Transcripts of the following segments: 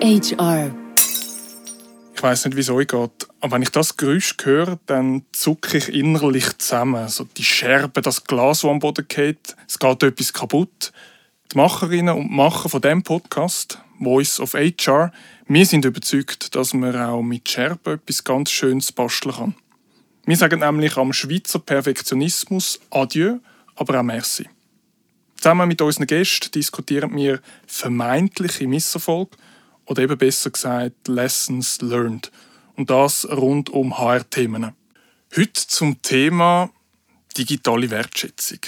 HR. Ich weiß nicht, wie es euch geht, aber wenn ich das Geräusch höre, dann zucke ich innerlich zusammen. So die Scherben, das Glas, das am Boden geht, es geht etwas kaputt. Die Macherinnen und Macher von dem Podcast, Voice of HR, wir sind überzeugt, dass man auch mit Scherben etwas ganz Schönes basteln kann. Wir sagen nämlich am Schweizer Perfektionismus Adieu, aber auch Merci. Zusammen mit unseren Gästen diskutieren wir vermeintliche Misserfolge oder eben besser gesagt Lessons Learned. Und das rund um HR-Themen. Heute zum Thema digitale Wertschätzung.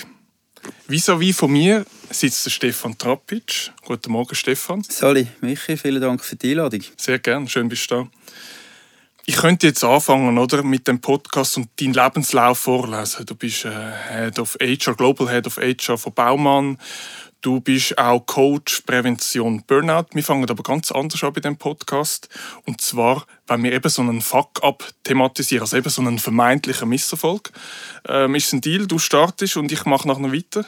Vis-à-vis von mir sitzt der Stefan Trapic. Guten Morgen, Stefan. Sali, Michi, vielen Dank für die Einladung. Sehr gern, schön bist du da. Ich könnte jetzt anfangen, oder, mit dem Podcast und deinen Lebenslauf vorlesen. Du bist äh, Head of HR, Global Head of HR von Baumann. Du bist auch Coach Prävention Burnout. Wir fangen aber ganz anders an bei dem Podcast. Und zwar, wenn wir eben so einen Fuck-up thematisieren, also eben so einen vermeintlichen Misserfolg. Ähm, ist es ein Deal, du startest und ich mache nachher weiter?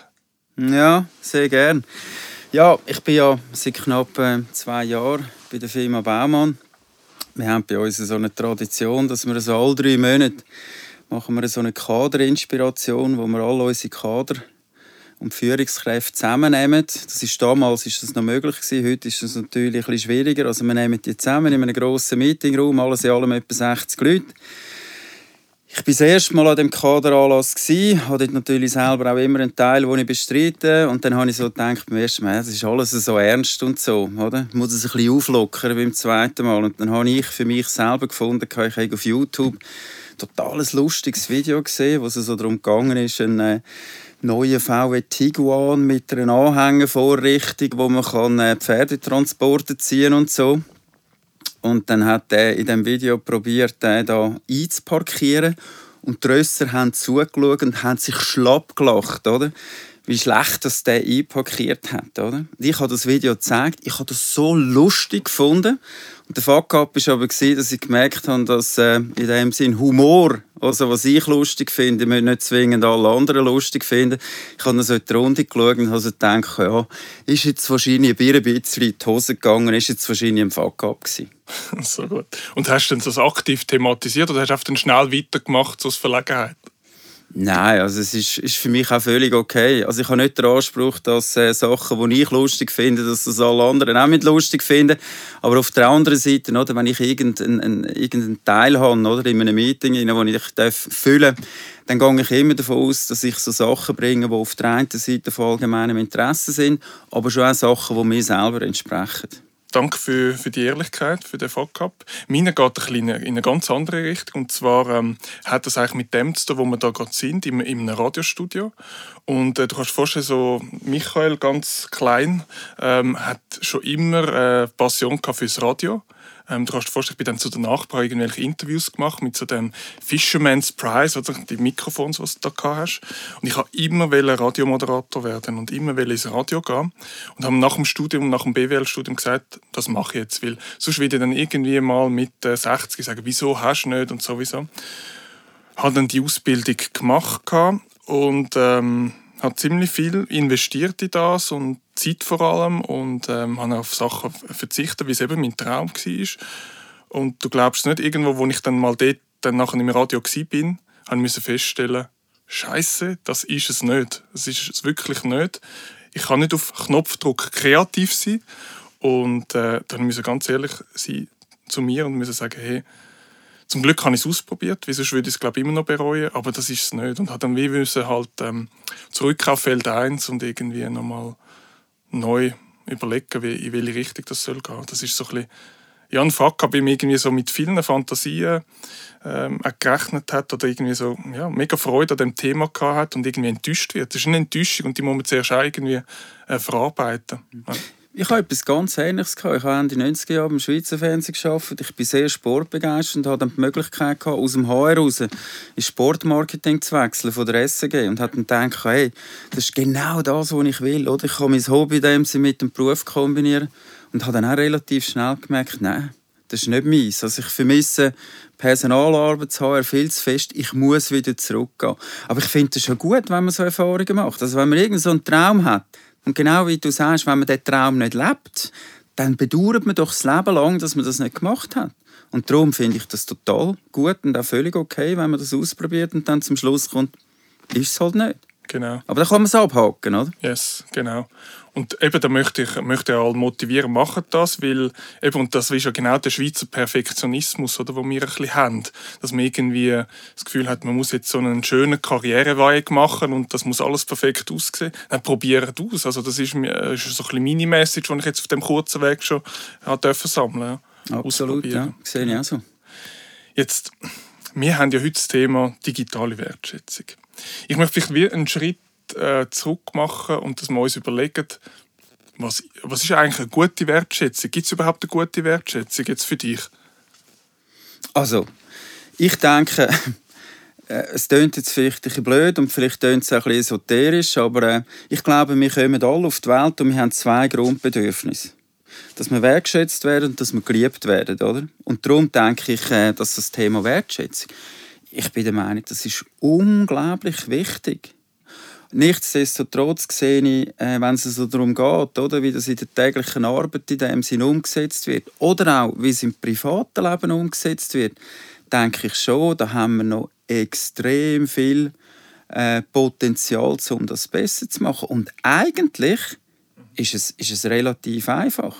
Ja, sehr gern. Ja, ich bin ja seit knapp äh, zwei Jahren bei der Firma Baumann. Wir haben bei uns so eine Tradition, dass wir so alle drei Monate machen wir so eine Kaderinspiration, wo wir alle unsere Kader und Führungskräfte zusammennehmen. Das ist damals ist das noch möglich gewesen. Heute ist es natürlich ein schwieriger. Also wir nehmen die zusammen in einem grossen Meetingraum, alles in allem etwa 60 Leute. Ich war das erste Mal an dem Kaderanlass, Ich hatte natürlich selber auch immer einen Teil, den ich bestreite. Und dann habe ich so gedacht, beim ersten Mal, das ist alles so ernst und so. Oder? Ich muss es ein bisschen auflockern beim zweiten Mal. Und dann habe ich für mich selber gefunden, ich habe auf YouTube ein totales lustiges Video gesehen, wo es so darum gegangen ist, ein äh, neuen VW Tiguan mit einer Anhängervorrichtung, wo man kann äh, Pferdetransporte ziehen und so. Und dann hat er in dem Video probiert, den da einzuparkieren. Und die Rösser haben zugeschaut und haben sich schlapp gelacht, oder? Wie schlecht das der einparkiert hat, oder? Ich habe das Video gezeigt. Ich habe das so lustig gefunden. Der Fuck up war aber, dass ich gemerkt habe, dass äh, in dem Sinn Humor, also was ich lustig finde, müssen nicht zwingend alle anderen lustig finden. Ich habe dann so in die Runde geschaut und habe gedacht, ja, ist jetzt wahrscheinlich ein bisschen in die Hose gegangen, ist jetzt wahrscheinlich ein Fuck up gewesen. so gut. Und hast du das aktiv thematisiert oder hast du einfach schnell weitergemacht, so aus Verlegenheit? Nein, also es ist, ist für mich auch völlig okay. Also ich habe nicht den Anspruch, dass äh, Sachen, die ich lustig finde, dass das alle anderen auch mit lustig finden. Aber auf der anderen Seite, oder, wenn ich irgendeinen, irgendeinen Teil habe oder, in einem Meeting, wo ich darf füllen darf, dann gehe ich immer davon aus, dass ich so Sachen bringe, die auf der einen Seite von allgemeinem Interesse sind, aber schon auch Sachen, die mir selber entsprechen. Danke für, für die Ehrlichkeit, für den Fuck-up. Meine geht ein in eine ganz andere Richtung. Und zwar ähm, hat das eigentlich mit dem zu tun, wo wir da gerade sind, in, in einem Radiostudio. Und äh, du kannst dir vorstellen, so Michael, ganz klein, ähm, hat schon immer äh, Passion fürs Radio. Ähm, du kannst dir vorstellen, ich bin dann zu den Nachbarn irgendwelche Interviews gemacht mit so dem Fisherman's Prize, oder die Mikrofons, was du da hast. Und ich wollte immer Radiomoderator werden und immer ins Radio gehen. Und habe nach dem Studium, nach dem BWL-Studium gesagt, das mache ich jetzt, weil sonst würde ich dann irgendwie mal mit 60 äh, sagen, wieso hast du nicht und sowieso. Habe dann die Ausbildung gemacht und ähm, habe ziemlich viel investiert in das und Zeit vor allem und ähm, habe auf Sachen verzichtet, wie es eben mein Traum war. Und du glaubst nicht, irgendwo, wo ich dann mal dort dann nachher im Radio war, habe ich feststellen, Scheiße, das ist es nicht. Das ist es wirklich nicht. Ich kann nicht auf Knopfdruck kreativ sein. Und äh, dann müssen ganz ehrlich sein zu mir und müssen sagen, hey, zum Glück habe ich es ausprobiert, wieso würde ich es glaube immer noch bereuen, aber das ist es nicht. Und habe dann wie müssen halt ähm, zurück auf Feld 1 und irgendwie nochmal neu überlegen, wie, in welche Richtung das soll gehen. Das ist so ein bisschen, ja, ein Fuck, ab ihm irgendwie so mit vielen Fantasien ähm, gerechnet hat oder irgendwie so ja, mega Freude an dem Thema gehabt hat und irgendwie enttäuscht wird. Das ist eine Enttäuschung und die muss man zuerst irgendwie äh, verarbeiten. Ja. Ich habe etwas ganz Ähnliches gehabt. Ich habe Ende 90er Jahre im Schweizer Fernsehen gearbeitet. Ich bin sehr sportbegeistert und hatte die Möglichkeit gehabt, aus dem HR raus ins Sportmarketing zu wechseln von der SG und habe dann gedacht, hey, das ist genau das, was ich will. Oder? Ich kann mein Hobby dem mit dem Beruf kombinieren und habe dann auch relativ schnell gemerkt, nein, das ist nicht meins. Also ich vermisse Personalarbeit HR viel zu fest. Ich muss wieder zurückgehen. Aber ich finde es schon gut, wenn man so Erfahrungen macht. Also wenn man irgendeinen so einen Traum hat, und genau wie du sagst, wenn man diesen Traum nicht lebt, dann bedauert man doch das Leben lang, dass man das nicht gemacht hat. Und darum finde ich das total gut und auch völlig okay, wenn man das ausprobiert und dann zum Schluss kommt, ist es halt nicht. Genau. Aber da kann man es abhaken, oder? Yes, genau. Und eben, da möchte ich, möchte ich alle motivieren, machen das, weil eben, und das ist ja genau der Schweizer Perfektionismus, oder, wo wir ein bisschen haben, dass man irgendwie das Gefühl hat, man muss jetzt so einen schönen Karriereweg machen und das muss alles perfekt aussehen. Dann probiert aus. Also das ist, ist so ein bisschen meine Message, die ich jetzt auf dem kurzen Weg schon dürfen sammeln ja. Absolut, ja. Sehe ich auch so. Jetzt, wir haben ja heute das Thema digitale Wertschätzung. Ich möchte vielleicht wie einen Schritt äh, zurück machen und dass wir uns überlegen, was, was ist eigentlich eine gute Wertschätzung? Gibt es überhaupt eine gute Wertschätzung jetzt für dich? Also, ich denke, äh, es klingt jetzt vielleicht ein bisschen blöd und vielleicht klingt es auch ein bisschen esoterisch, aber äh, ich glaube, wir kommen alle auf die Welt und wir haben zwei Grundbedürfnisse. Dass wir wertschätzt werden und dass wir geliebt werden, oder? Und darum denke ich, äh, dass das Thema Wertschätzung, ich bin der Meinung, das ist unglaublich wichtig. Nichtsdestotrotz sehe ich, äh, wenn es so darum geht, oder, wie das in der täglichen Arbeit in dem Sinn umgesetzt wird, oder auch, wie es im privaten Leben umgesetzt wird, denke ich schon, da haben wir noch extrem viel äh, Potenzial, um das besser zu machen. Und eigentlich ist es, ist es relativ einfach.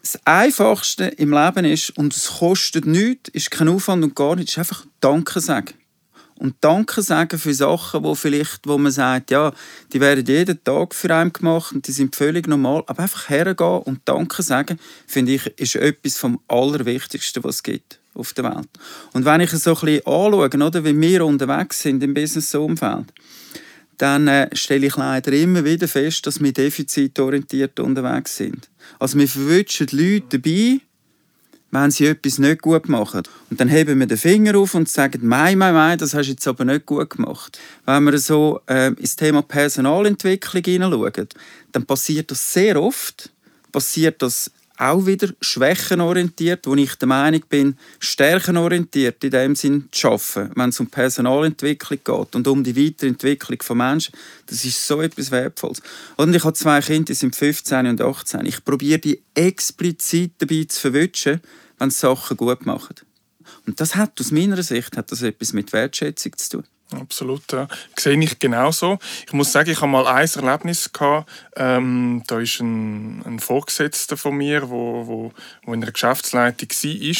Das Einfachste im Leben ist, und es kostet nichts, ist kein Aufwand und gar nichts, ist einfach Danke sagen und Danke sagen für Sachen, wo vielleicht, wo man sagt, ja, die werden jeden Tag für einen gemacht und die sind völlig normal. Aber einfach hergehen und Danke sagen, finde ich, ist etwas vom Allerwichtigsten, was es gibt auf der Welt. Und wenn ich es so ein bisschen anschaue, oder, wie wir unterwegs sind im Business-Umfeld, dann äh, stelle ich leider immer wieder fest, dass wir defizitorientiert unterwegs sind. Also wir verwünschen Leute dabei, wenn sie etwas nicht gut machen. Und dann heben wir den Finger auf und sagen, mei, mei, mei, das hast du jetzt aber nicht gut gemacht. Wenn wir so äh, ins Thema Personalentwicklung hineinschauen, dann passiert das sehr oft, passiert das auch wieder schwächenorientiert, wo ich der Meinung bin, stärkenorientiert in dem Sinn zu arbeiten, wenn es um Personalentwicklung geht und um die Weiterentwicklung von Menschen. Das ist so etwas Wertvolles. Und ich habe zwei Kinder, die sind 15 und 18. Ich probiere die explizit dabei zu verwünschen, wenn sie Sachen gut machen. Und das hat aus meiner Sicht hat das etwas mit Wertschätzung zu tun. Absolut, ja. Sehe ich genauso. Ich muss sagen, ich habe mal ein Erlebnis gehabt. Ähm, da ist ein, ein Vorgesetzter von mir, wo, wo, wo in einer Geschäftsleitung war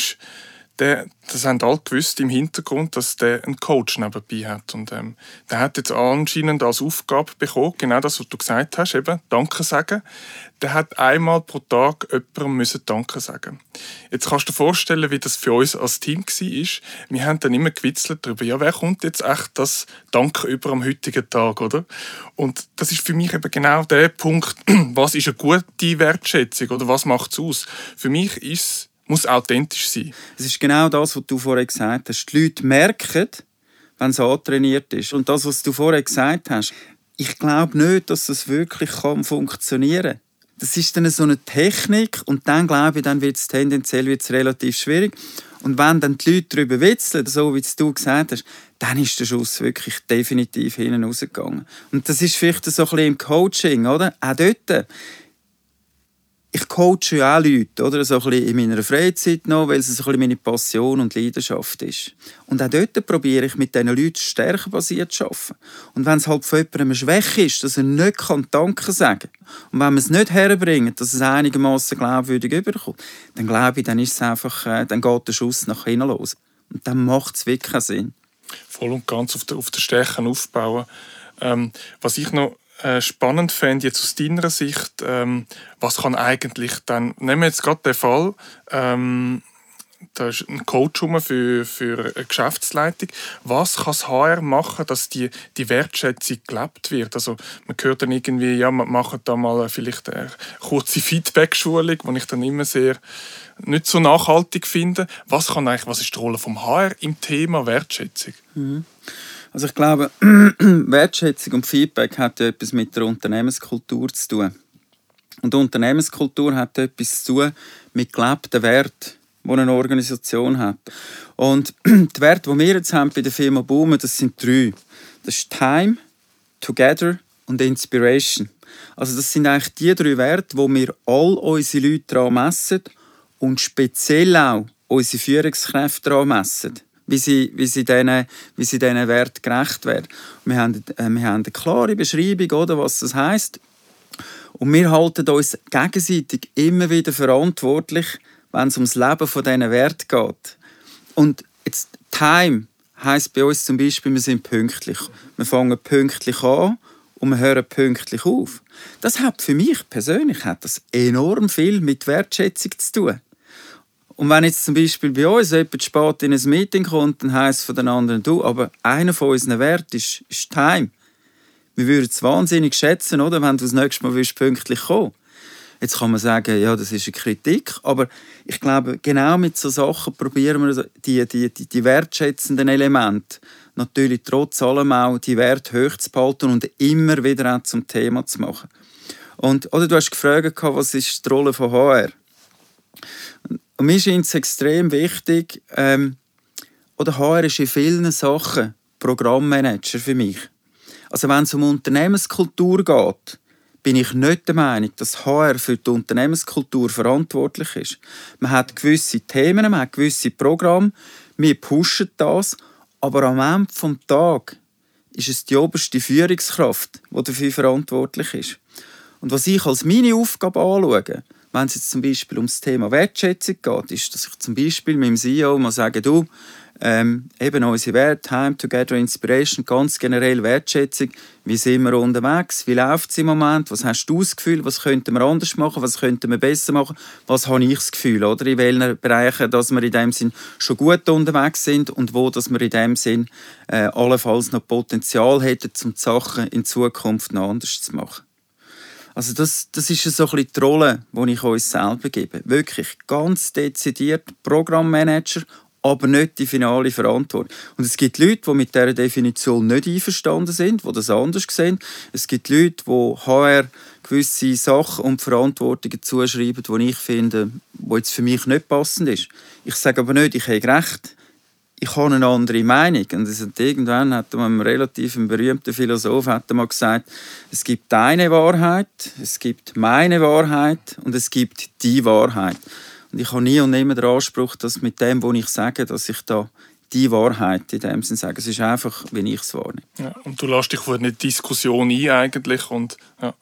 der, das haben alle gewusst im Hintergrund, dass der einen Coach nebenbei hat. Und ähm, der hat jetzt anscheinend als Aufgabe bekommen, genau das, was du gesagt hast, eben Danke sagen. Der hat einmal pro Tag jemandem müssen Danke sagen. Jetzt kannst du dir vorstellen, wie das für uns als Team war. Wir haben dann immer gewitzelt darüber, ja, wer kommt jetzt echt das Danke über am heutigen Tag, oder? Und das ist für mich eben genau der Punkt, was ist eine gute Wertschätzung oder was macht es aus? Für mich ist muss authentisch sein. Es ist genau das, was du vorher gesagt hast. Die Leute merken, wenn es antrainiert ist. Und das, was du vorher gesagt hast, ich glaube nicht, dass das wirklich kann funktionieren kann. Das ist dann so eine Technik und dann glaube ich, dann wird es tendenziell wird's relativ schwierig. Und wenn dann die Leute darüber witzeln, so wie du gesagt hast, dann ist der Schuss wirklich definitiv hinten rausgegangen. Und das ist vielleicht so ein bisschen im Coaching, oder? Auch dort ich coache ja auch Leute, oder? So ein bisschen in meiner Freizeit noch, weil es so ein bisschen meine Passion und Leidenschaft ist. Und auch dort probiere ich mit diesen Leuten stärkenbasiert zu arbeiten. Und wenn es halt von jemandem schwach ist, dass er nicht kann Danke sagen kann, und wenn man es nicht herbringt, dass es einigermaßen glaubwürdig überkommt, dann glaube ich, dann ist es einfach, äh, dann geht der Schuss nach hinten los. Und dann macht es wirklich Sinn. Voll und ganz auf der, auf der Stärken aufbauen. Ähm, was ich noch äh, spannend fände, jetzt aus deiner Sicht, ähm, was kann eigentlich dann, nehmen wir jetzt gerade den Fall, ähm, da ist ein Coach für, für eine Geschäftsleitung. Was kann das HR machen, dass die, die Wertschätzung gelebt wird? Also man hört dann irgendwie, ja, man macht da mal vielleicht eine kurze Feedback-Schulung, die ich dann immer sehr nicht so nachhaltig finde. Was kann eigentlich, was ist die Rolle vom HR im Thema Wertschätzung? Mhm. Also ich glaube, Wertschätzung und Feedback hat ja etwas mit der Unternehmenskultur zu tun. Und Unternehmenskultur hat etwas zu tun mit gelebten Werten, die eine Organisation hat. Und die Werte, die wir jetzt haben bei der Firma Boomen, das sind drei. Das ist Time, Together und Inspiration. Also das sind eigentlich die drei Werte, wo wir all unsere Leute daran messen und speziell auch unsere Führungskräfte daran messen wie sie, wie sie diesen, wie Wert gerecht werden. Wir haben, äh, wir haben eine klare Beschreibung, oder, was das heißt. Und wir halten uns gegenseitig immer wieder verantwortlich, wenn es ums Leben von diesen Wert geht. Und jetzt Time heißt bei uns zum Beispiel, wir sind pünktlich. Wir fangen pünktlich an und wir hören pünktlich auf. Das hat für mich persönlich hat das enorm viel mit Wertschätzung zu tun. Und wenn jetzt zum Beispiel bei uns jemand spät in ein Meeting kommt, dann heisst es von den anderen, du, aber einer von unseren Werten ist, ist Time. Wir würden es wahnsinnig schätzen, oder, wenn du das nächste Mal willst, pünktlich kommen Jetzt kann man sagen, ja, das ist eine Kritik, aber ich glaube, genau mit so Sachen probieren wir die, die, die, die wertschätzenden Elemente natürlich trotz allem auch die Werte hoch zu behalten und immer wieder auch zum Thema zu machen. Und, oder du hast gefragt, was ist die Rolle von HR? Und mir scheint es extrem wichtig, ähm, oder HR ist in vielen Sachen Programmmanager für mich. Also wenn es um Unternehmenskultur geht, bin ich nicht der Meinung, dass HR für die Unternehmenskultur verantwortlich ist. Man hat gewisse Themen, man hat gewisse Programme, wir pushen das, aber am Ende des Tages ist es die oberste Führungskraft, die dafür verantwortlich ist. Und was ich als meine Aufgabe anschaue, wenn es jetzt zum Beispiel um das Thema Wertschätzung geht, ist, dass ich zum Beispiel mit dem CEO mal sage, du, ähm, eben unsere Werte, Time Together Inspiration, ganz generell Wertschätzung. Wie sind wir unterwegs? Wie läuft es im Moment? Was hast du das Gefühl? Was könnten wir anders machen? Was könnten wir besser machen? Was habe ich das Gefühl? Oder? In welchen Bereichen dass wir in dem Sinn schon gut unterwegs sind und wo dass wir in dem Sinn äh, allenfalls noch Potenzial hätten, um die Sachen in Zukunft noch anders zu machen. Also das, das ist so ein bisschen die Rolle, die ich uns selber gebe. Wirklich ganz dezidiert Programmmanager, aber nicht die finale Verantwortung. Und es gibt Leute, die mit dieser Definition nicht einverstanden sind, die das anders sehen. Es gibt Leute, die HR gewisse Sachen und Verantwortungen zuschreiben, die ich finde, die jetzt für mich nicht passend ist. Ich sage aber nicht, ich habe recht ich habe eine andere Meinung. Und irgendwann hat man einen relativ berühmten Philosoph hat mal gesagt, es gibt deine Wahrheit, es gibt meine Wahrheit und es gibt die Wahrheit. Und ich habe nie und nimmer den Anspruch, dass mit dem, was ich sage, dass ich da die Wahrheit in dem Sinne sage. Es ist einfach, wie ich es wahrnehme. Ja, und du lässt dich vor eine Diskussion ein eigentlich und ja.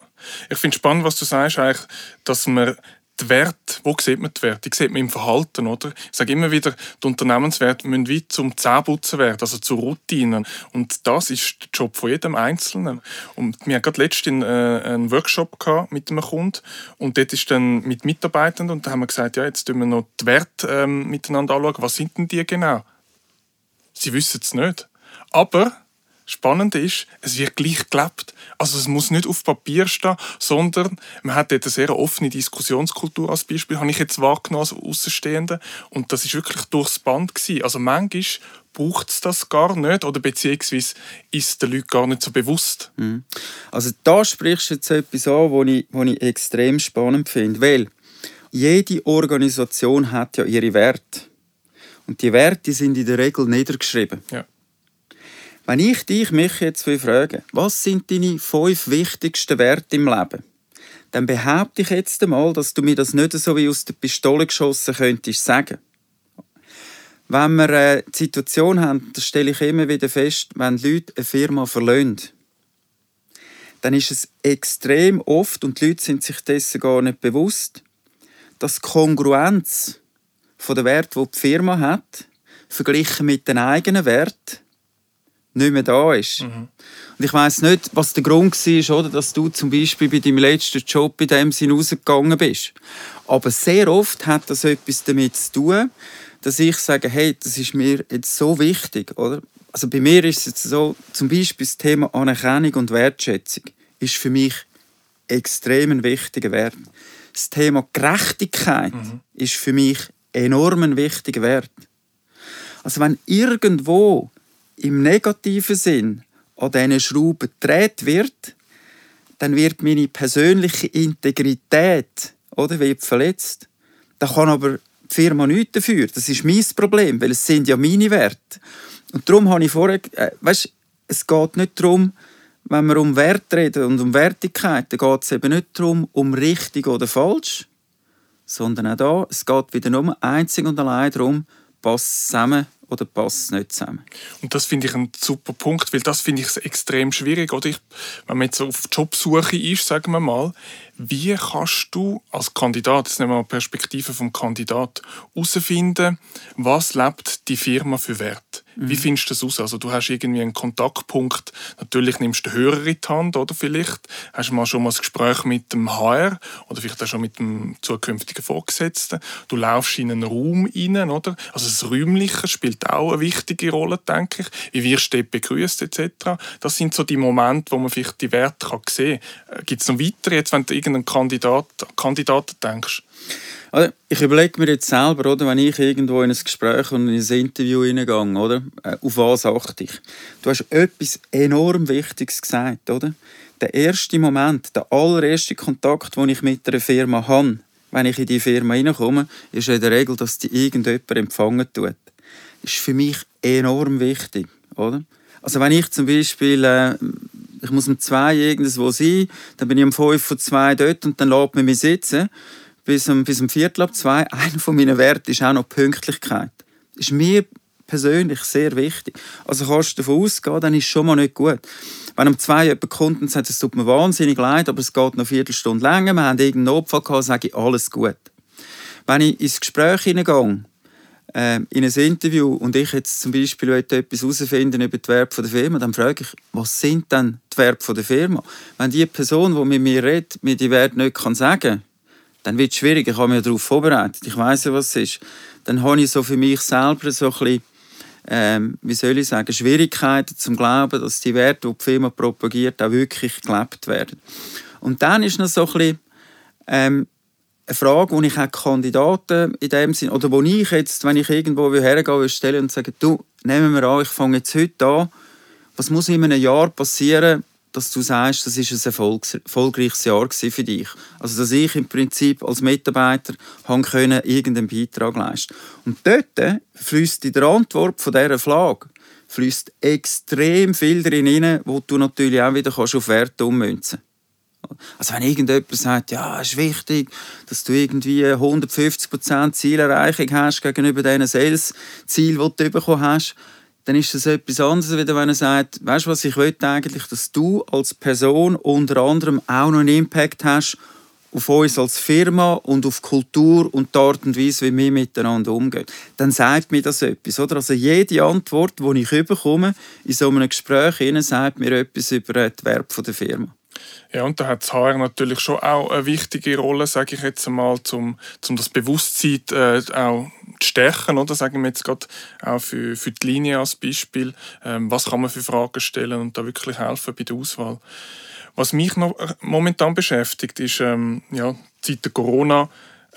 Ich finde es spannend, was du sagst, eigentlich, dass man die Werte, wo sieht man die Werte? Die sieht man im Verhalten, oder? Ich sage immer wieder, die Unternehmenswerte müssen wie zum Zähneputzen werden, also zu Routinen. Und das ist der Job von jedem Einzelnen. Und wir hatten gerade letztens äh, einen Workshop mit einem Kunden und dort ist dann mit Mitarbeitern und da haben wir gesagt, ja, jetzt tun wir noch die Werte ähm, miteinander anschauen. Was sind denn die genau? Sie wissen es nicht. Aber Spannende ist, es wird gleich gelebt. Also es muss nicht auf Papier stehen, sondern man hat dort eine sehr offene Diskussionskultur als Beispiel, habe ich jetzt wahrgenommen als Außenstehende. Und das ist wirklich durchs Band gewesen. Also manchmal braucht es das gar nicht oder beziehungsweise ist es den Leuten gar nicht so bewusst. Mhm. Also da sprichst du jetzt etwas an, was ich, was ich extrem spannend finde, weil jede Organisation hat ja ihre Werte. Und die Werte sind in der Regel niedergeschrieben. Ja. Wenn ich dich mich jetzt frage, was sind deine fünf wichtigsten Werte im Leben? Dann behaupte ich jetzt einmal, dass du mir das nicht so wie aus der Pistole geschossen könntest sagen. Wenn wir eine Situation haben, das stelle ich immer wieder fest, wenn Leute eine Firma verlassen, dann ist es extrem oft, und die Leute sind sich dessen gar nicht bewusst, dass die Kongruenz von der Wert, die die Firma hat, verglichen mit den eigenen Werten, nicht mehr da ist. Mhm. Und ich weiß nicht, was der Grund war, oder, dass du zum Beispiel bei deinem letzten Job in dem Sinn rausgegangen bist. Aber sehr oft hat das etwas damit zu tun, dass ich sage, hey, das ist mir jetzt so wichtig, oder? Also bei mir ist es jetzt so, zum Beispiel das Thema Anerkennung und Wertschätzung ist für mich extrem ein wichtiger Wert. Das Thema Gerechtigkeit mhm. ist für mich enorm ein wichtiger Wert. Also wenn irgendwo im negativen Sinn an diesen Schrauben gedreht wird, dann wird meine persönliche Integrität oder, wird verletzt. Da kann aber die Firma nichts dafür. Das ist mein Problem, weil es sind ja meine Werte. Und darum habe ich vorher, äh, weißt, es geht nicht darum, wenn wir um Wert reden und um Wertigkeit, dann geht es eben nicht darum, um richtig oder falsch, sondern auch da, es geht wieder nur einzig und allein darum, passt zusammen oder passt es nicht zusammen. Und das finde ich ein super Punkt, weil das finde ich extrem schwierig. Oder ich, wenn man jetzt auf Jobsuche ist, sagen wir mal, wie kannst du als Kandidat, jetzt nehmen wir mal Perspektive vom Kandidat, herausfinden, was lebt die Firma für Wert? Mhm. Wie findest du das aus? Also du hast irgendwie einen Kontaktpunkt, natürlich nimmst du den Hörer in die Hand, oder vielleicht hast du mal schon mal ein Gespräch mit dem HR oder vielleicht auch schon mit dem zukünftigen Vorgesetzten. Du laufst in einen Raum rein, oder? Also das Räumliche spielt auch eine wichtige Rolle, denke ich. Wie wirst du begrüßt etc. Das sind so die Momente, wo man vielleicht die Werte kann sehen kann. Äh, Gibt es noch weitere, jetzt, wenn du irgendeinen Kandidat, Kandidaten denkst? Also, ich überlege mir jetzt selber, oder, wenn ich irgendwo in ein Gespräch und in ein Interview hineingehe, oder, äh, auf was achte ich? Du hast etwas enorm Wichtiges gesagt, oder? Der erste Moment, der allererste Kontakt, den ich mit einer Firma habe, wenn ich in die Firma hineinkomme, ist in der Regel, dass die irgendjemand empfangen tut. Ist für mich enorm wichtig, oder? Also wenn ich zum Beispiel, äh, ich muss um zwei irgendwo sein, dann bin ich um fünf von zwei dort und dann lässt man mich sitzen bis um, bis um Viertel ab zwei. Einer von meinen Werten ist auch noch Pünktlichkeit. Das ist mir persönlich sehr wichtig. Also kannst du davon ausgehen, dann ist es schon mal nicht gut. Wenn um zwei jemand kommt und sagt, es tut mir wahnsinnig leid, aber es geht noch eine Viertelstunde länger, wir haben irgendeinen Notfall gehabt, sage ich, alles gut. Wenn ich ins Gespräch hineingehe, äh, in ein Interview und ich jetzt zum Beispiel etwas herausfinden über die Verb der Firma, dann frage ich, was sind denn die Verb der Firma? Wenn die Person, die mit mir redet, mir die Werte nicht kann sagen kann, dann wird es schwierig. Ich habe mich darauf vorbereitet. Ich weiß ja, was es ist. Dann habe ich so für mich selber so ein bisschen, ähm, wie soll ich sagen, Schwierigkeiten zum Glauben, dass die Werte, die die Firma propagiert, auch wirklich gelebt werden. Und dann ist noch so ein bisschen, ähm, eine Frage, die ich auch Kandidaten in dem Sinn, oder wo ich jetzt, wenn ich irgendwo hergehe, will stelle und sage, du, nehmen wir an, ich fange jetzt heute an, was muss in einem Jahr passieren, dass du sagst, das ist ein erfolgreiches Jahr für dich. Also, dass ich im Prinzip als Mitarbeiter können, irgendeinen Beitrag leisten Und dort fließt in der Antwort von dieser Frage fließt extrem viel drin wo du natürlich auch wieder auf Werte ummünzen kannst. Also wenn irgendjemand sagt, ja, es ist wichtig, dass du irgendwie 150% Zielerreichung hast gegenüber diesen Sales-Zielen, die du bekommen hast, dann ist das etwas anderes, als wenn er sagt, weißt du was, ich will eigentlich, dass du als Person unter anderem auch noch einen Impact hast auf uns als Firma und auf Kultur und die Art und Weise, wie wir miteinander umgehen. Dann sagt mir das etwas. Oder? Also jede Antwort, die ich bekomme in so einem Gespräch, sagt mir etwas über die Verb der Firma. Ja, und da hat das HR natürlich schon auch eine wichtige Rolle, sage ich jetzt einmal, um, um das Bewusstsein äh, auch zu stärken, oder? Sagen wir jetzt gerade auch für, für die Linie als Beispiel. Ähm, was kann man für Fragen stellen und da wirklich helfen bei der Auswahl? Was mich noch äh, momentan beschäftigt, ist, ähm, ja, Zeit der Corona,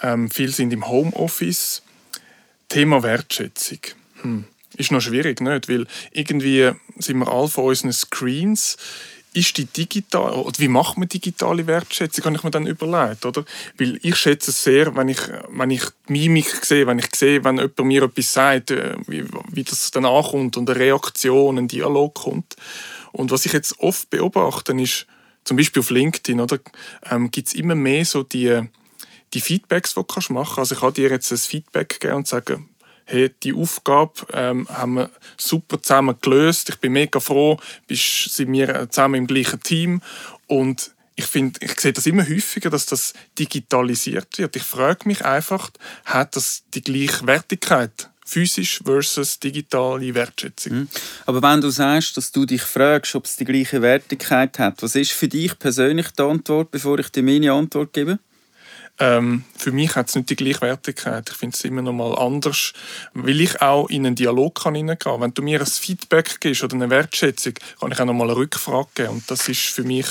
ähm, viele sind im Homeoffice. Thema Wertschätzung. Hm. Ist noch schwierig, nicht? Weil irgendwie sind wir alle von unseren Screens ist die digital oder wie macht man digitale Wertschätzung, habe ich mir dann überlegt, oder? Weil ich schätze es sehr, wenn ich, wenn ich die Mimik sehe, wenn ich sehe, wenn jemand mir etwas sagt, äh, wie, wie das dann ankommt und eine Reaktion, ein Dialog kommt. Und was ich jetzt oft beobachte, ist, zum Beispiel auf LinkedIn, oder, ähm, gibt es immer mehr so die, die Feedbacks, die du machen kannst. Also ich kann dir jetzt ein Feedback geben und sagen, hey, die Aufgabe ähm, haben wir super zusammen gelöst. Ich bin mega froh, bist, sind wir zusammen im gleichen Team und ich finde, ich sehe das immer häufiger, dass das digitalisiert wird. Ich frage mich einfach, hat das die gleiche Wertigkeit? Physisch versus digitale Wertschätzung. Mhm. Aber wenn du sagst, dass du dich fragst, ob es die gleiche Wertigkeit hat, was ist für dich persönlich die Antwort, bevor ich dir meine Antwort gebe? Ähm, für mich hat es nicht die Gleichwertigkeit. Ich finde es immer noch mal anders, weil ich auch in einen Dialog kann hineingehen. Wenn du mir ein Feedback gibst oder eine Wertschätzung, kann ich auch noch mal eine Rückfrage geben. Und das ist für mich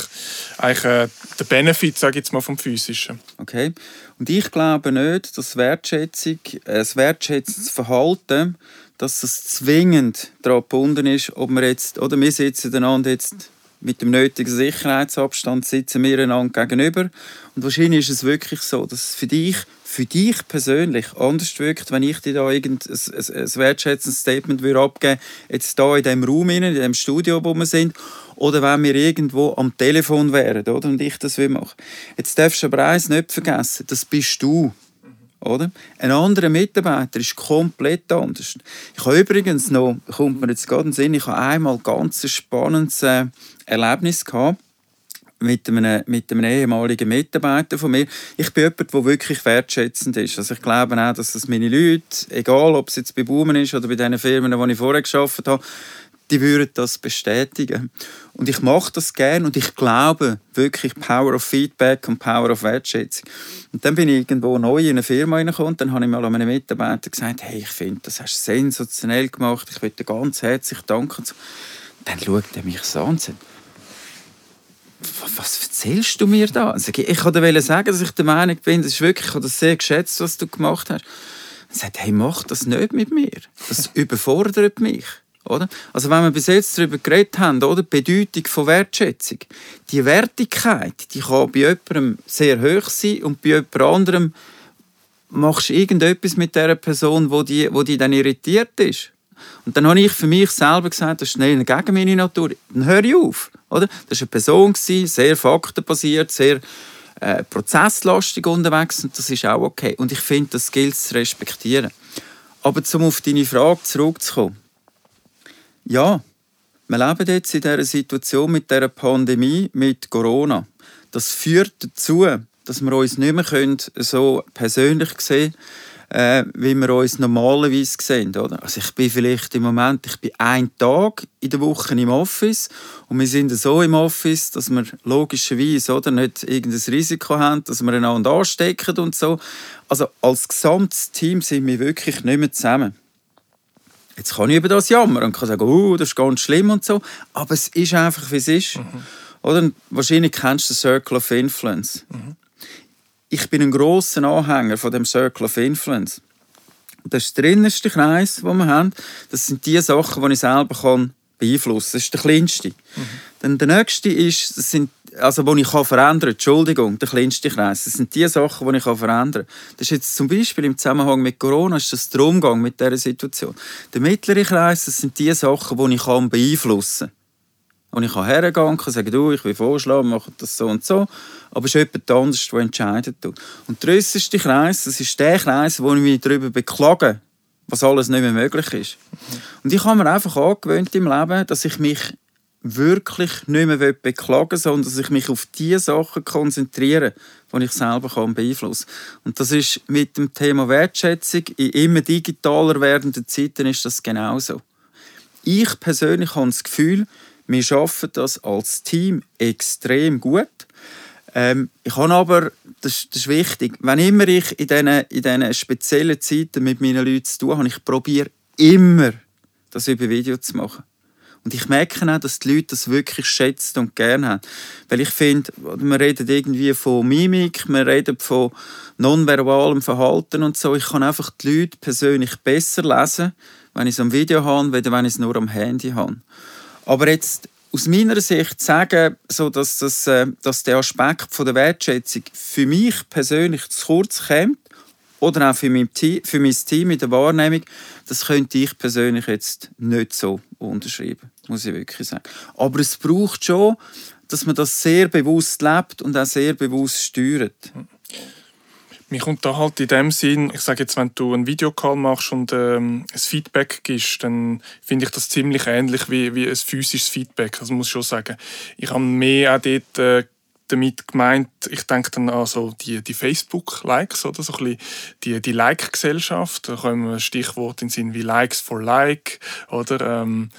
eigentlich äh, der Benefit, sage ich jetzt mal, vom Physischen. Okay. Und ich glaube nicht, dass Wertschätzung, äh, das wertschätzendes Verhalten, dass es zwingend daran gebunden ist, ob wir jetzt, oder wir sitzen einander jetzt mit dem nötigen Sicherheitsabstand sitzen wir einander gegenüber. Und wahrscheinlich ist es wirklich so, dass es für dich für dich persönlich anders wirkt, wenn ich dir da irgendein ein, wertschätzendes Statement würde abgeben jetzt da in dem Raum, in dem Studio, wo wir sind, oder wenn wir irgendwo am Telefon wären oder? und ich das will machen. Jetzt darfst du aber eins nicht vergessen, das bist du. Oder? Ein anderer Mitarbeiter ist komplett anders. Ich habe übrigens noch, kommt mir jetzt gerade in Sinn, ich habe einmal ganz ein spannendes äh, Erlebnis gehabt mit einem, mit einem ehemaligen Mitarbeiter von mir. Ich bin jemand, der wirklich wertschätzend ist. Also ich glaube auch, dass das meine Leute, egal ob es jetzt bei Boomen ist oder bei den Firmen, die ich vorher gearbeitet habe, die würden das bestätigen. Und ich mache das gerne und ich glaube wirklich Power of Feedback und Power of Wertschätzung. Und dann bin ich irgendwo neu in eine Firma reingekommen und dann habe ich mal an meinen Mitarbeiter gesagt, hey, ich finde, das hast du sensationell gemacht, ich möchte dir ganz herzlich danken. Dann schaut er mich so an und sagt, was erzählst du mir da? Ich wollte sagen, dass ich der Meinung bin, das ist wirklich, ich habe das sehr geschätzt, was du gemacht hast. Er sagt, hey, mach das nicht mit mir. Das überfordert mich. Oder? Also wenn wir bis jetzt darüber geredet haben, oder? die Bedeutung von Wertschätzung, die Wertigkeit, die kann bei jemandem sehr hoch sein und bei jemand anderem machst du irgendetwas mit der Person, wo die, wo die dann irritiert ist. Und dann habe ich für mich selber gesagt, das ist schnell gegen meine Natur. Dann höre ich auf. Oder? Das war eine Person, sehr faktenbasiert, sehr äh, prozesslastig unterwegs und das ist auch okay. Und ich finde, das gilt zu respektieren. Aber um auf deine Frage zurückzukommen, ja, wir leben jetzt in dieser Situation mit dieser Pandemie, mit Corona. Das führt dazu, dass wir uns nicht mehr so persönlich sehen können, äh, wie wir uns normalerweise sehen. Oder? Also ich bin vielleicht im Moment ich bin einen Tag in der Woche im Office und wir sind so im Office, dass wir logischerweise oder, nicht irgendein Risiko haben, dass wir einander anstecken und so. Also als gesamtes Team sind wir wirklich nicht mehr zusammen. Jetzt kann ich über das jammern und kann sagen, oh, das ist ganz schlimm und so. Aber es ist einfach, wie es ist. Mhm. Oder wahrscheinlich kennst du den Circle of Influence. Mhm. Ich bin ein großer Anhänger von dem Circle of Influence. Das ist der innerste Kreis, den wir haben. Das sind die Sachen, die ich selber kann beeinflussen kann. Das ist der kleinste. Mhm. Dann der nächste ist, das sind also wo ich kann verändern Entschuldigung, der kleinste Kreis. Das sind die Sachen, die ich kann verändern kann. Das ist jetzt zum Beispiel im Zusammenhang mit Corona, ist das der Umgang mit dieser Situation. Der mittlere Kreis, das sind die Sachen, die ich kann beeinflussen kann. Und ich kann hergehen und sagen, du, ich will vorschlagen, mache das so und so. Aber es ist jemand anderes, der entscheidet. Und der äußerste Kreis, das ist der Kreis, wo ich mich darüber beklage, was alles nicht mehr möglich ist. Und ich habe mir einfach angewöhnt im Leben, dass ich mich wirklich nicht mehr beklagen will, sondern dass ich mich auf die Sachen konzentriere, die ich selber kann beeinflussen kann. Und das ist mit dem Thema Wertschätzung in immer digitaler werdenden Zeiten ist das genauso. Ich persönlich habe das Gefühl, wir schaffen das als Team extrem gut. Ähm, ich habe aber, das, das, ist wichtig, wenn immer ich in diesen, in diesen speziellen Zeiten mit meinen Leuten zu tun habe, ich probiere immer, das über Video zu machen. Und ich merke auch, dass die Leute das wirklich schätzen und gerne haben. Weil ich finde, wir reden irgendwie von Mimik, wir reden von nonverbalem Verhalten und so. Ich kann einfach die Leute persönlich besser lesen, wenn ich es am Video habe, als wenn ich es nur am Handy habe. Aber jetzt aus meiner Sicht sagen, so dass, das, äh, dass der Aspekt von der Wertschätzung für mich persönlich zu kurz kommt, oder auch für mein, Team, für mein Team in der Wahrnehmung, das könnte ich persönlich jetzt nicht so unterschreiben, muss ich wirklich sagen. Aber es braucht schon, dass man das sehr bewusst lebt und auch sehr bewusst steuert. Mir kommt da halt in dem Sinn, ich sage jetzt, wenn du einen Videocall machst und ähm, ein Feedback gibst, dann finde ich das ziemlich ähnlich wie, wie ein physisches Feedback. Also muss ich schon sagen, ich habe mehr auch dort äh, damit gemeint, ich denke dann an so die, die Facebook-Likes, oder? So ein bisschen die, die Like-Gesellschaft. Da kommen Stichworte in den Sinn wie Likes for Like, oder? Ähm,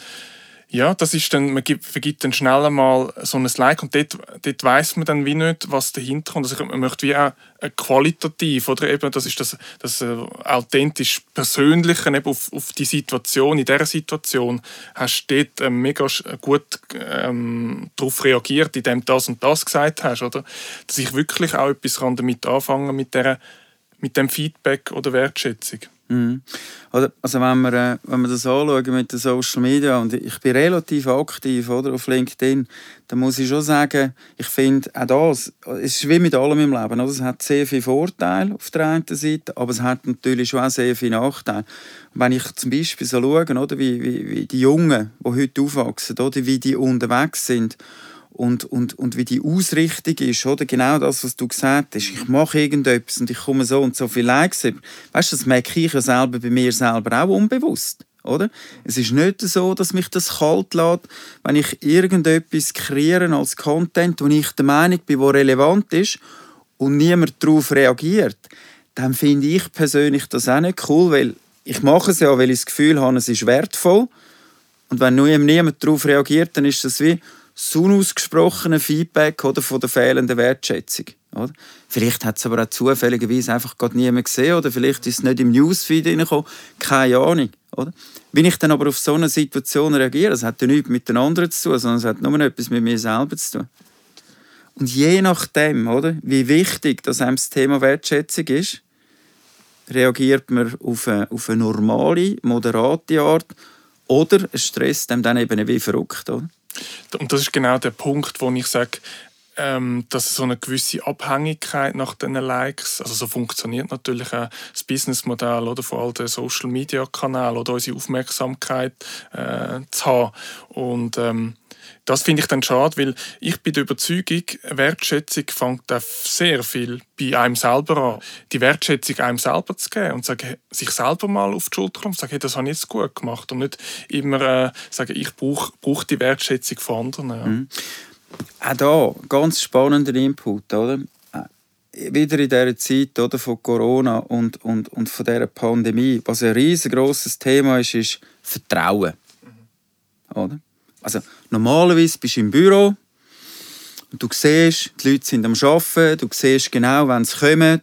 ja, das ist dann, man gibt, vergibt dann schnell einmal so ein Like und dort, dort weiss man dann wie nicht, was dahinter kommt. Also man möchte wie auch qualitativ, oder eben, das ist das, das äh, authentisch Persönliche eben auf, auf die Situation, in dieser Situation hast du dort äh, mega gut ähm, darauf reagiert, indem du das und das gesagt hast, oder? Dass ich wirklich auch etwas kann damit anfangen mit, der, mit dem Feedback oder Wertschätzung. Mhm. Also wenn wir, äh, wenn wir das anschauen mit den Social Media und ich bin relativ aktiv oder, auf LinkedIn, dann muss ich schon sagen, ich finde auch das, es ist wie mit allem im Leben, oder? es hat sehr viele Vorteile auf der einen Seite, aber es hat natürlich schon auch sehr viele Nachteile. Wenn ich zum Beispiel so schaue, oder, wie, wie, wie die Jungen, die heute aufwachsen, oder, wie die unterwegs sind und, und, und wie die Ausrichtung ist, oder? Genau das, was du gesagt hast. Ich mache irgendetwas und ich komme so und so viel Likes. Weißt du, das merke ich ja selber bei mir selber auch unbewusst, oder? Es ist nicht so, dass mich das kalt lässt, wenn ich irgendetwas kreiere als Content, wo ich der Meinung bin, wo relevant ist und niemand darauf reagiert. Dann finde ich persönlich das auch nicht cool, weil ich mache es ja, weil ich das Gefühl habe, es ist wertvoll. Und wenn niemand darauf reagiert, dann ist das wie das unausgesprochene Feedback oder, von der fehlenden Wertschätzung. Oder? Vielleicht hat es aber auch zufälligerweise einfach gerade niemand gesehen oder vielleicht ist es nicht im Newsfeed reingekommen. Keine Ahnung. Oder? Wenn ich dann aber auf so eine Situation reagiere, das hat ja nichts mit den anderen zu tun, sondern es hat nur etwas mit mir selber zu tun. Und je nachdem, oder, wie wichtig das einem das Thema Wertschätzung ist, reagiert man auf eine, auf eine normale, moderate Art oder es stresst einem dann eben wie verrückt. Oder? Und das ist genau der Punkt, wo ich sage, ähm, dass so eine gewisse Abhängigkeit nach diesen Likes, also so funktioniert natürlich auch das Businessmodell oder von all den Social Media Kanälen oder unsere Aufmerksamkeit äh, zu haben. Und ähm, das finde ich dann schade, weil ich bin der Überzeugung, Wertschätzung fängt auch sehr viel bei einem selber an. Die Wertschätzung einem selber zu geben und sagen, sich selber mal auf die Schulter und sagen, hey, das habe ich jetzt gut gemacht und nicht immer äh, sagen, ich brauche brauch die Wertschätzung von anderen. Ja. Mhm. Auch da, ganz spannender Input, oder? Äh, wieder in dieser Zeit oder, von Corona und, und, und von dieser Pandemie, was ein riesengroßes Thema ist, ist Vertrauen. Mhm. Oder? Also normalerweise bist du im Büro und du siehst, die Leute sind am Arbeiten, du siehst genau, wann sie kommen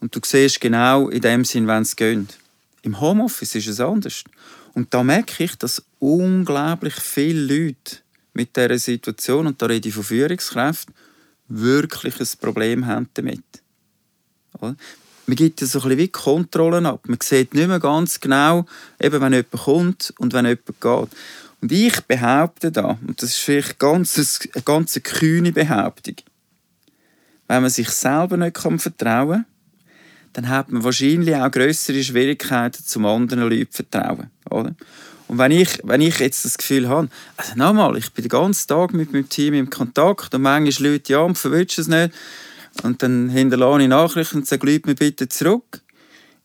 und du siehst genau in dem Sinn, wann sie gehen. Im Homeoffice ist es anders. Und da merke ich, dass unglaublich viele Leute mit dieser Situation, und da rede ich von Führungskräften, wirklich ein Problem haben damit. Man gibt ja so ein bisschen wie Kontrollen ab. Man sieht nicht mehr ganz genau, eben wenn jemand kommt und wenn jemand geht. Und ich behaupte da, und das ist vielleicht ganz, eine ganz kühne Behauptung, wenn man sich selber nicht vertrauen kann, dann hat man wahrscheinlich auch größere Schwierigkeiten, zum anderen Leuten zu vertrauen. Oder? Und wenn ich, wenn ich jetzt das Gefühl habe, also nochmal, ich bin den ganzen Tag mit meinem Team im Kontakt und manchmal Leute, ja, verwünscht es nicht. Und dann hinterlasse ich Nachrichten und sage, Leute mir bitte zurück.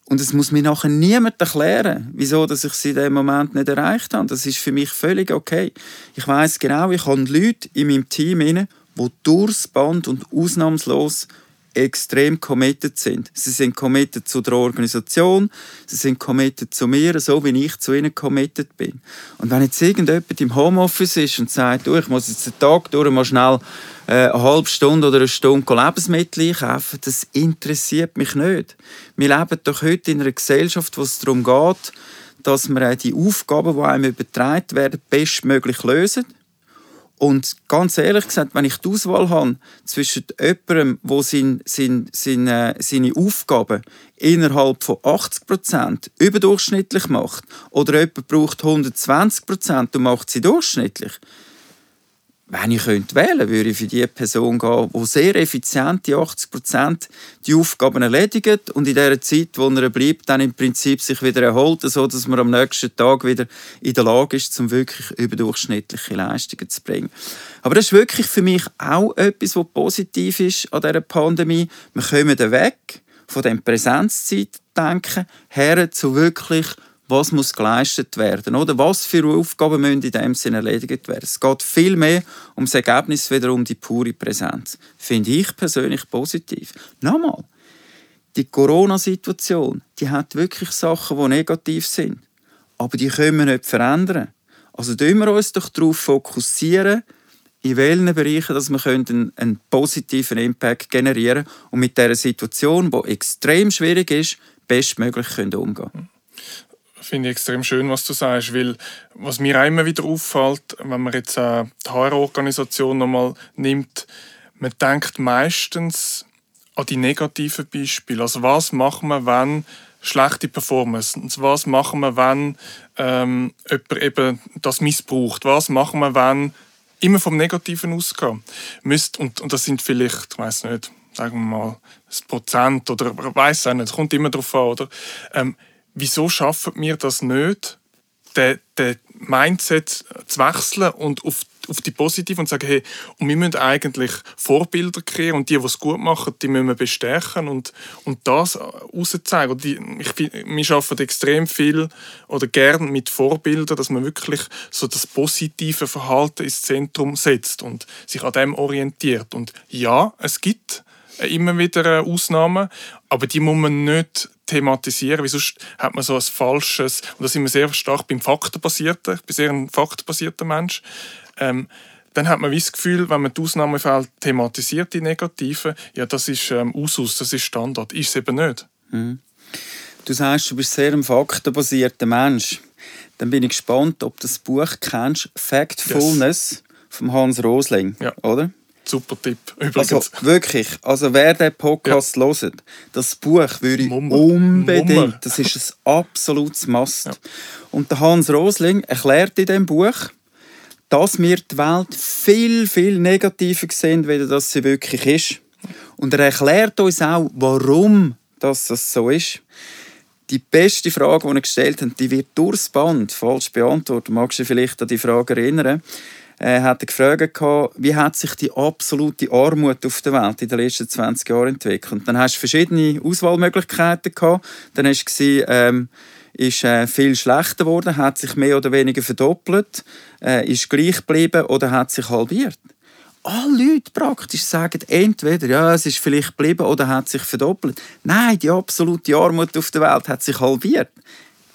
Und es muss mir nachher niemand erklären, wieso dass ich sie in dem Moment nicht erreicht habe. Das ist für mich völlig okay. Ich weiß genau, ich habe Leute in meinem Team, die durchs Band und ausnahmslos extrem committed sind. Sie sind committed zu der Organisation, sie sind committed zu mir, so wie ich zu ihnen committed bin. Und wenn jetzt irgendjemand im Homeoffice ist und sagt, du, ich muss jetzt den Tag durch mal schnell äh, eine halbe Stunde oder eine Stunde Lebensmittel einkaufen, das interessiert mich nicht. Wir leben doch heute in einer Gesellschaft, wo es darum geht, dass wir die Aufgaben, die einem übertragen werden, bestmöglich lösen. Und ganz ehrlich gesagt, wenn ich die Auswahl habe zwischen jemandem, der sein, sein, seine, seine Aufgaben innerhalb von 80% überdurchschnittlich macht, oder jemand braucht 120% und macht sie durchschnittlich, wenn ich könnte wählen würde ich für die Person gehen, die sehr effizient die 80% die Aufgaben erledigt und in der Zeit, wo er bleibt, dann im Prinzip sich wieder erholt, so dass man am nächsten Tag wieder in der Lage ist, um wirklich überdurchschnittliche Leistungen zu bringen. Aber das ist wirklich für mich auch etwas, was positiv ist an dieser Pandemie. Wir kommen weg von dem Präsenzzeit denken her zu wirklich was muss geleistet werden oder was für Aufgaben müssen in dem Sinne erledigt werden. Es geht viel mehr um das Ergebnis wieder um die pure Präsenz. Finde ich persönlich positiv. Nochmal, die Corona-Situation, die hat wirklich Sachen, die negativ sind, aber die können wir nicht verändern. Also tun wir uns doch darauf fokussieren, in welchen Bereichen dass wir einen, einen positiven Impact generieren können und mit dieser Situation, die extrem schwierig ist, bestmöglich umgehen können finde ich extrem schön, was du sagst, weil was mir auch immer wieder auffällt, wenn man jetzt äh, die HR-Organisation nochmal nimmt, man denkt meistens an die negativen Beispiele. Also was macht man, wenn schlechte Performance. Was machen wir, wenn ähm, jemand eben das missbraucht? Was machen wir, wenn immer vom Negativen ausgehen müsst und, und das sind vielleicht, ich weiß nicht, sagen wir mal, ein Prozent oder weiß auch nicht, es kommt immer darauf an, oder? Ähm, wieso schaffen wir das nicht, den, den Mindset zu wechseln und auf, auf die positive und sagen, hey, und wir müssen eigentlich Vorbilder kreieren und die, die es gut machen, die müssen wir bestärken und, und das rauszeigen. Und ich, wir arbeiten extrem viel oder gern mit Vorbildern, dass man wirklich so das positive Verhalten ins Zentrum setzt und sich an dem orientiert. Und ja, es gibt immer wieder Ausnahmen, aber die muss man nicht thematisieren, weil sonst hat man so ein falsches, und da sind wir sehr stark beim Faktenbasierten, ich bin sehr ein faktenbasierter Mensch, ähm, dann hat man das Gefühl, wenn man die Ausnahmefälle thematisiert, die negativen, ja, das ist ähm, Usus, das ist Standard. Ist es eben nicht. Mhm. Du sagst, du bist sehr ein faktenbasierter Mensch. Dann bin ich gespannt, ob du das Buch kennst, Factfulness yes. von Hans Rosling, ja. oder? Super Tipp, übrigens. Also wirklich, also wer den Podcast ja. hört, das Buch würde ich Mummer. unbedingt, Mummer. das ist ein absolutes Must. Ja. Und der Hans Rosling erklärt in diesem Buch, dass wir die Welt viel, viel negativer sehen, als das sie wirklich ist. Und er erklärt uns auch, warum das so ist. Die beste Frage, die er gestellt hat, die wird durchs Band falsch beantwortet. Magst du dich vielleicht an die Frage erinnern? Äh, hat er gefragt, wie hat sich die absolute Armut auf der Welt in den letzten 20 Jahren entwickelt. Und dann hast du verschiedene Auswahlmöglichkeiten gehabt. Dann hast du gesehen, ähm, ist äh, viel schlechter geworden, hat sich mehr oder weniger verdoppelt, äh, ist gleich geblieben oder hat sich halbiert. Alle Leute praktisch sagen entweder, ja, es ist vielleicht geblieben oder hat sich verdoppelt. Nein, die absolute Armut auf der Welt hat sich halbiert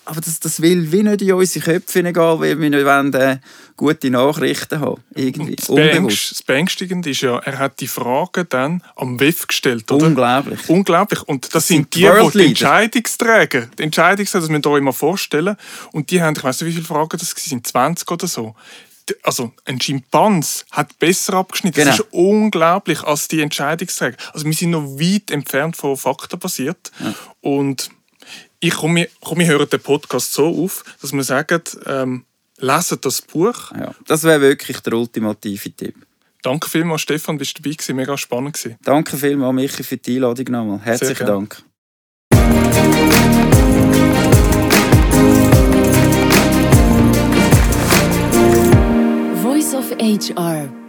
aber das, das will wie nicht in unsere Köpfe egal, weil wir nicht wollen, äh, gute Nachrichten haben. Irgendwie. Das, Beängstigende ist ja, er hat die Fragen dann am WIF gestellt. Oder? Unglaublich. Unglaublich. Und das, das sind, die, die, die Entscheidungsträger, die Entscheidungsträger, das müsst ihr euch mal vorstellen. Und die haben, ich weiß nicht, wie viele Fragen das sind, 20 oder so also ein Schimpans hat besser abgeschnitten. Genau. Das ist unglaublich als die Entscheidungsträger. Also wir sind noch weit entfernt von Fakten basiert. Ja. Und ich komme, komme, höre den Podcast so auf, dass wir sagen, ähm, lesen das Buch. Ja, das wäre wirklich der ultimative Tipp. Danke vielmals, Stefan, bist du dabei gewesen. Mega spannend gewesen. Danke vielmals, Michi, für die Einladung nochmal. Herzlichen Dank. Voice of HR